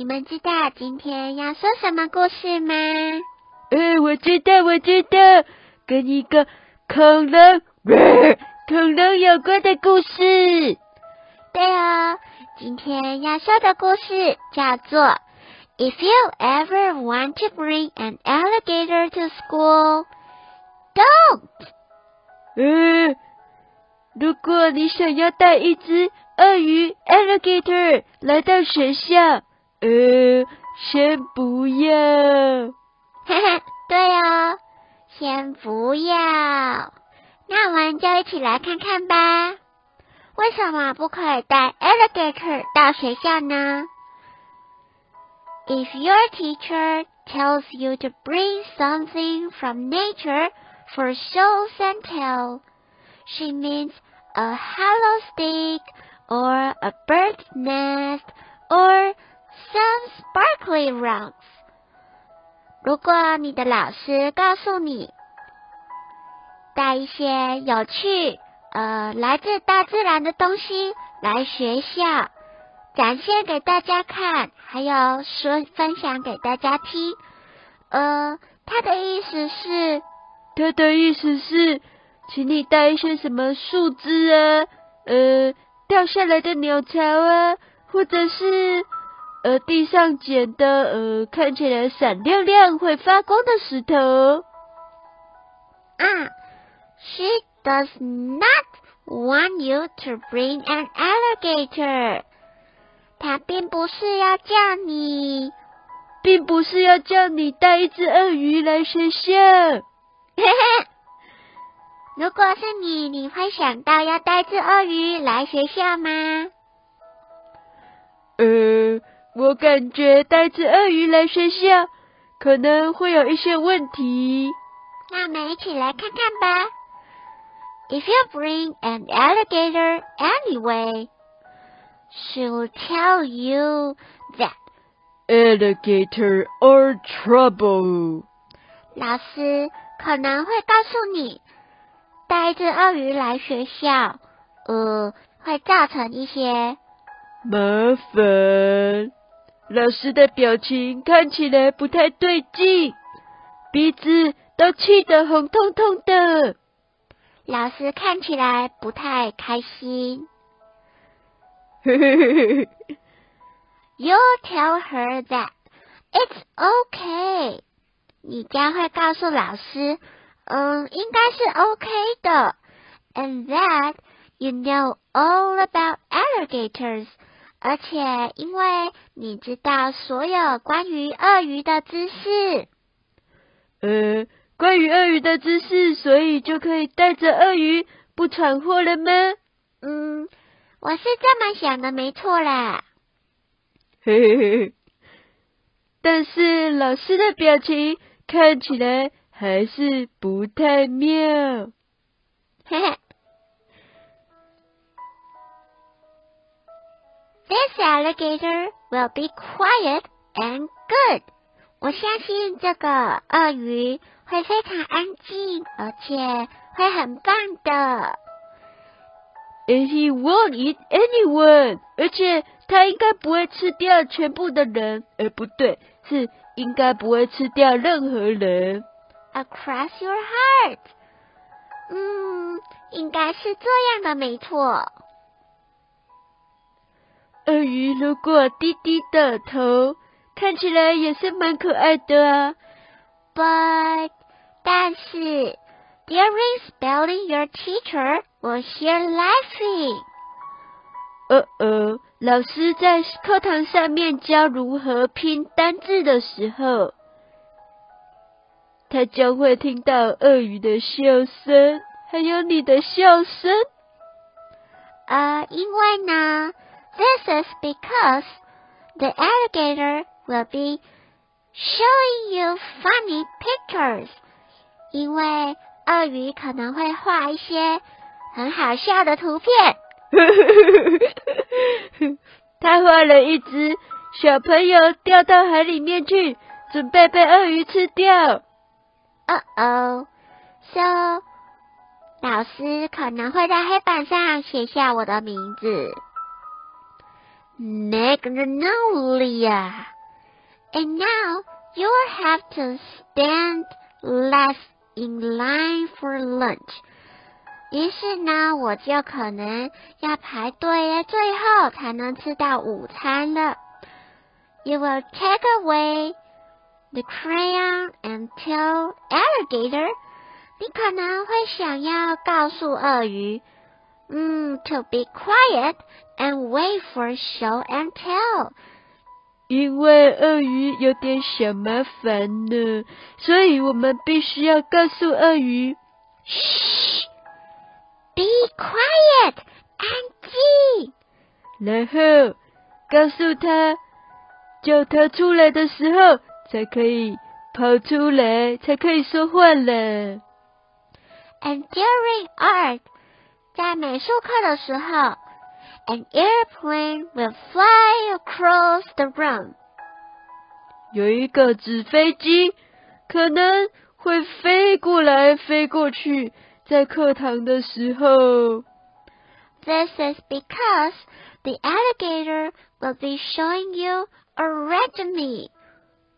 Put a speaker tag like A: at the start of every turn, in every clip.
A: 你们知道今天要说什么故事吗？
B: 哎，我知道，我知道，跟一个恐龙、恐龙有关的故事。
A: 对哦，今天要说的故事叫做 "If you ever want to bring an alligator to school, don't."
B: 嗯，如果你想要带一只鳄鱼 alligator 来到学校，呃，先不要。
A: 嘿嘿，对哦，先不要。那我们就一起来看看吧。为什么不可以带 alligator 到学校呢？If your teacher tells you to bring something from nature for shows and tell, she means a hollow stick or a bird's nest or some sparkly rocks. 如果你的老师告诉你带一些有趣、呃来自大自然的东西来学校，展现给大家看，还有说分享给大家听，呃，他的意思是，
B: 他的意思是，请你带一些什么树枝啊，呃。掉下来的鸟巢啊，或者是呃地上捡的呃看起来闪亮亮会发光的石头。
A: 啊，She does not want you to bring an alligator。她并不是要叫你，
B: 并不是要叫你带一只鳄鱼来学校。嘿嘿。
A: 如果是你，你会想到要带只鳄鱼来学校吗？
B: 呃，我感觉带只鳄鱼来学校可能会有一些问题。
A: 那我们一起来看看吧。If you bring an alligator anyway, she'll tell you that
B: alligator are trouble.
A: 老师可能会告诉你。带一只鳄鱼来学校，呃，会造成一些
B: 麻烦。老师的表情看起来不太对劲，鼻子都气得红彤彤的。
A: 老师看起来不太开心。You tell her that it's okay。你将会告诉老师。嗯，应该是 OK 的。And that you know all about alligators，而且因为你知道所有关于鳄鱼的知识。
B: 呃，关于鳄鱼的知识，所以就可以带着鳄鱼不闯祸了吗？
A: 嗯，我是这么想的，没错啦。
B: 嘿嘿嘿，但是老师的表情看起来。还是不太妙。
A: 嘿 嘿。This alligator will be quiet and good。我相信这个鳄鱼会非常安静，而且会很棒的。
B: And he won't eat anyone。而且他应该不会吃掉全部的人。呃，不对，是应该不会吃掉任何人。
A: Across your heart，嗯，应该是这样的，没错。
B: 鳄鱼如果低低的头，看起来也是蛮可爱的啊。
A: But，但是，during spelling，your teacher will hear laughing。
B: 呃呃，老师在课堂上面教如何拼单字的时候。他将会听到鳄鱼的笑声，还有你的笑声。
A: 呃，因为呢，this is because the alligator will be showing you funny pictures，因为鳄鱼可能会画一些很好笑的图片。
B: 他画了一只小朋友掉到海里面去，准备被鳄鱼吃掉。
A: 哦哦，so 老师可能会在黑板上写下我的名字 ，Magnolia。And now you will have to stand less in line for lunch. 于是呢，我就可能要排队，最后才能吃到午餐了。You will take away the crayon and tell alligator，你可能会想要告诉鳄鱼， 嗯，to be quiet and wait for show and tell。
B: 因为鳄鱼有点小麻烦呢，所以我们必须要告诉鳄鱼，
A: 嘘。Be quiet，安静。
B: 然后告诉他，叫他出来的时候才可以跑出来，才可以说话了。
A: And during art，在美术课的时候，an airplane will fly across the room。
B: 有一个纸飞机可能会飞过来，飞过去。在课堂的时候
A: ，This is because the alligator will be showing you a resume。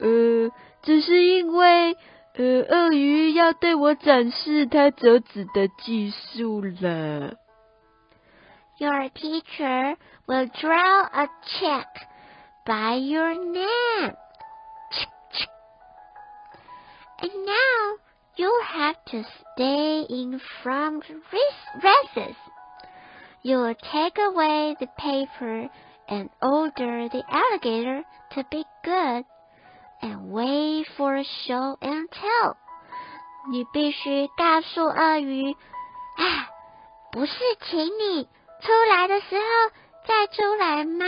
B: 呃，只是因为呃，鳄鱼要对我展示它折纸的技术了。
A: Your teacher will draw a check by your name. And now you have to stay in from recess. You will take away the paper and order the alligator to be good and wait for a show and tell. 你必须告诉鳄鱼，啊，不是请你出来的时候再出来吗？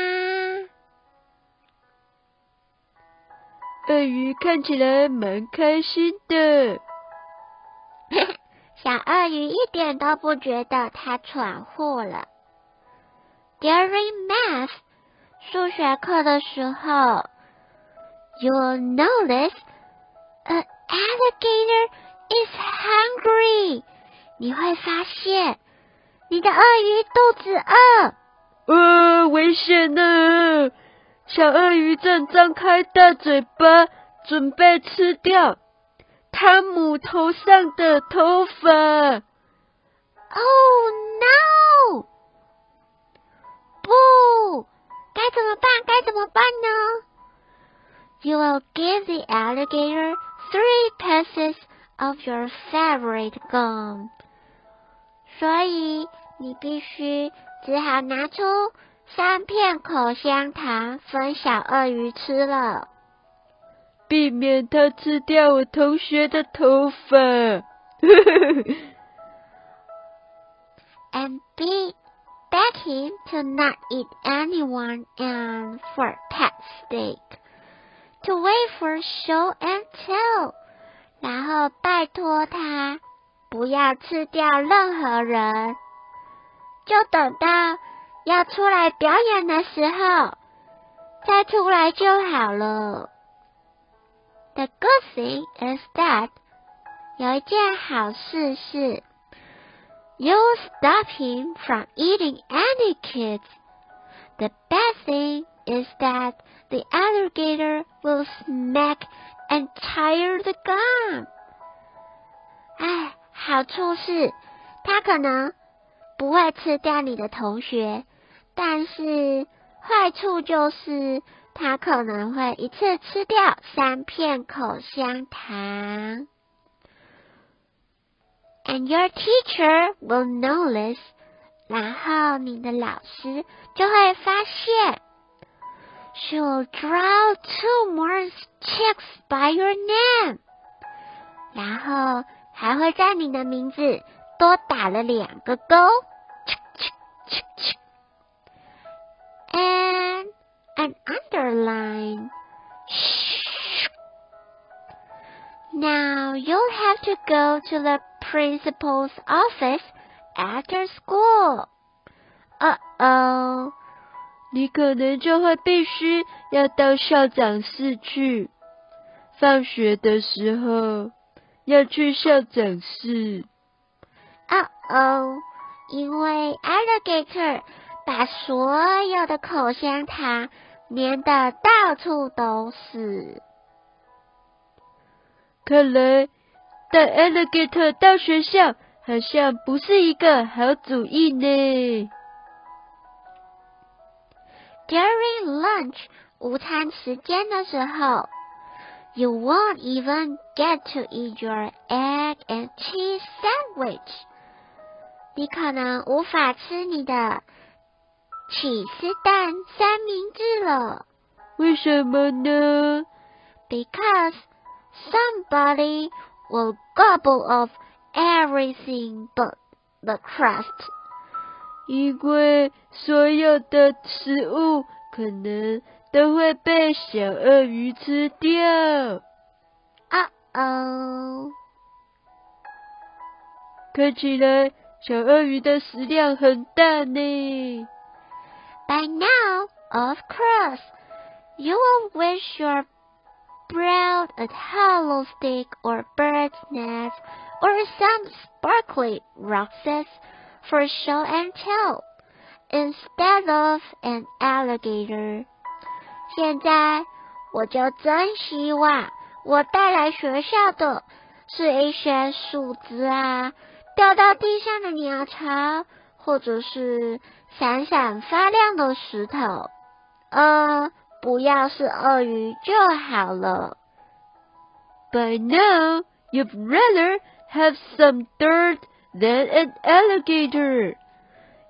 B: 鳄鱼看起来蛮开心的。
A: 小鳄鱼一点都不觉得它闯祸了。During math 数学课的时候，you'll notice an alligator is hungry。你会发现你的鳄鱼肚子饿。
B: 呃，危险呢！小鳄鱼正张开大嘴巴，准备吃掉。汤姆头上的头发。
A: Oh no！不，该怎么办？该怎么办呢 ？You will give the alligator three pieces of your favorite gum。所以你必须只好拿出三片口香糖分小鳄鱼吃了。
B: 避免他吃掉我同学的头发。
A: And be begging to not eat anyone and for pet steak. To wait for show and tell. 然后拜托他不要吃掉任何人，就等到要出来表演的时候再出来就好了。The good thing is that 有一件好事是 you stop him from eating any kids. The bad thing is that the alligator will smack and tear the gum. 哎，好处是它可能不会吃掉你的同学，但是坏处就是他可能会一次吃掉三片口香糖。And your teacher will notice，然后你的老师就会发现。 She'll draw two more checks by your name，然后还会在你的名字多打了两个勾。And an underline. Now you'll have to go to the principal's office after school. Uh oh.
B: 你可能就会必须要到校长室去。放学的时候要去校长室。
A: Uh oh. 因为 alligator 把所有的口香糖粘的到处都是。
B: 看来带 alligator 到学校好像不是一个好主意呢。
A: During lunch 午餐时间的时候，you won't even get to eat your egg and cheese sandwich。你可能无法吃你的起司蛋三明治了。
B: 为什么呢？
A: Because somebody will gobble up everything but the crust。
B: 因为所有的食物可能都会被小鳄鱼吃掉。
A: 啊哦，
B: 看起来。小鳄鱼的食量很大呢。
A: By now, of course, you will wish your brown a hollow stick or bird's nest or some sparkly rocks for show and tell instead of an alligator. 现在我就真希望我带来学校的是一些树枝啊。掉到地上的鸟巢，或者是闪闪发亮的石头，呃，不要是鳄鱼就好了。
B: By now, you'd rather have some dirt than an alligator.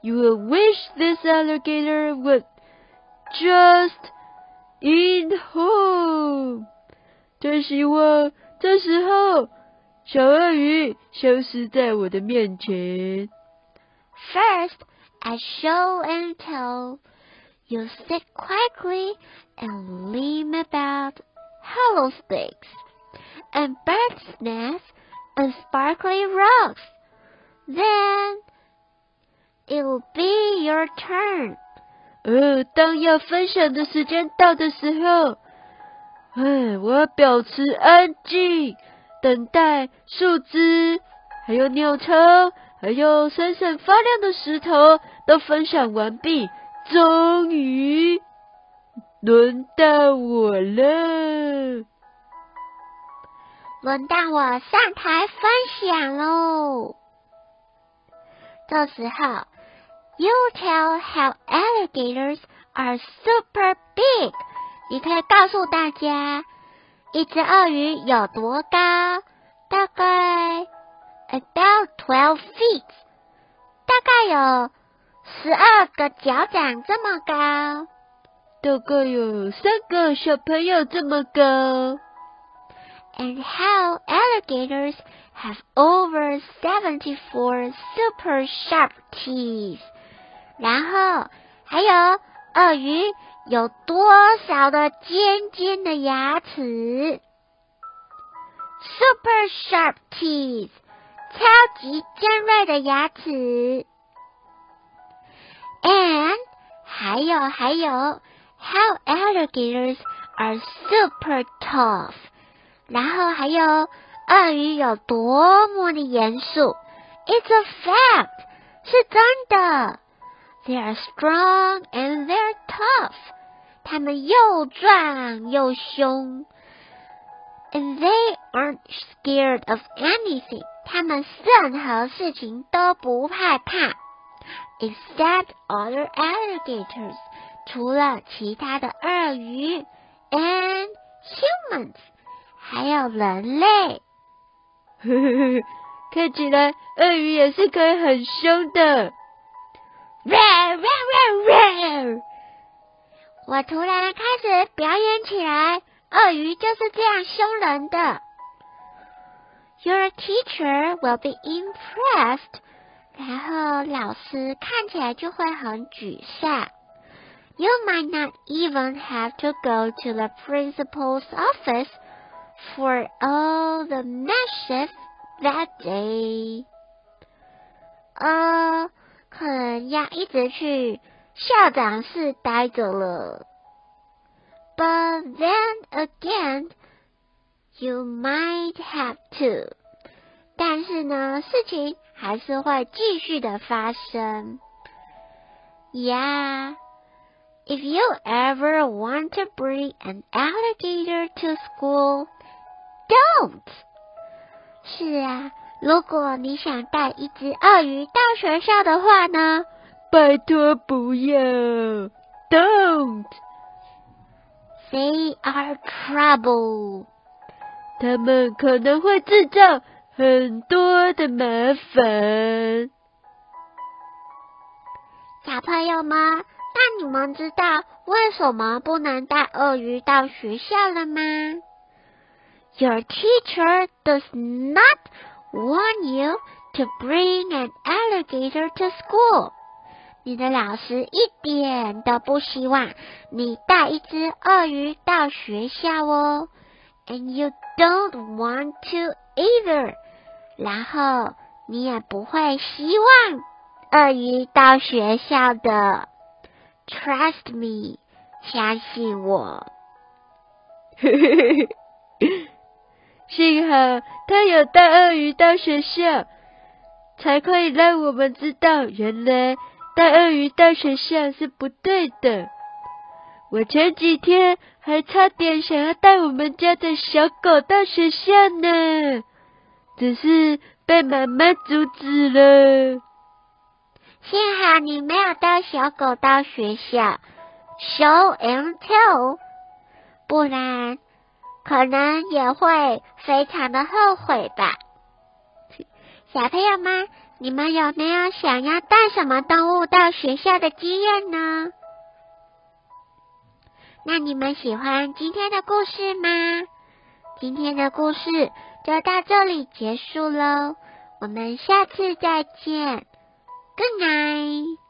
B: You will wish this alligator would just in home. 真希望这时候。小鳄鱼消失在我的面前。
A: First, I show and tell. You sit quietly and lean about hollow sticks and bird's nests and sparkly rocks. Then it will be your turn.
B: 呃，当要分享的时间到的时候，哎，我要保持安静。等待树枝，还有鸟巢，还有闪闪发亮的石头都分享完毕，终于轮到我了。
A: 轮到我上台分享喽。这时候，You tell how alligators are super big。你可以告诉大家。一只鳄鱼有多高？大概 about twelve feet，大概有十二个脚掌这么高，
B: 大概有三个小朋友这么高。
A: And how alligators have over seventy-four super sharp teeth，然后还有鳄鱼。有多少的尖尖的牙齿？Super sharp teeth，超级尖锐的牙齿。And 还有还有，how alligators are super tough。然后还有 鳄鱼有多么的严肃？It's a fact，是真的。They are strong and they're tough. 他们又壮又凶。And they aren't scared of anything. 他们任何事情都不害怕。Except other alligators. 除了其他的鳄鱼，and humans，还有人类。
B: 呵呵呵，看起来鳄鱼也是可以很凶的。
A: 我突然开始表演起来，鳄鱼就是这样凶人的。Your teacher will be impressed，然后老师看起来就会很沮丧。You might not even have to go to the principal's office for all the mischief that day. 呃，可能要一直去校长室待着了。But then again, you might have to. 但是呢，事情还是会继续的发生。Yeah, if you ever want to bring an alligator to school, Don't. 是啊，如果你想带一只鳄鱼到学校的话呢，
B: 拜托不要，Don't.
A: They are trouble.
B: 他们可能会制造很多的麻烦。
A: 小朋友们，那你们知道为什么不能带鳄鱼到学校了吗？Your teacher does not want you to bring an alligator to school. 你的老师一点都不希望你带一只鳄鱼到学校哦。And you don't want to either. 然后你也不会希望鳄鱼到学校的。Trust me，相信我。
B: 嘿嘿嘿嘿幸好他有带鳄鱼到学校，才可以让我们知道，原来带鳄鱼到学校是不对的。我前几天还差点想要带我们家的小狗到学校呢，只是被妈妈阻止了。
A: 幸好你没有带小狗到学校，show and tell，不然可能也会非常的后悔吧。小朋友们，你们有没有想要带什么动物到学校的经验呢？那你们喜欢今天的故事吗？今天的故事就到这里结束喽，我们下次再见。Good night.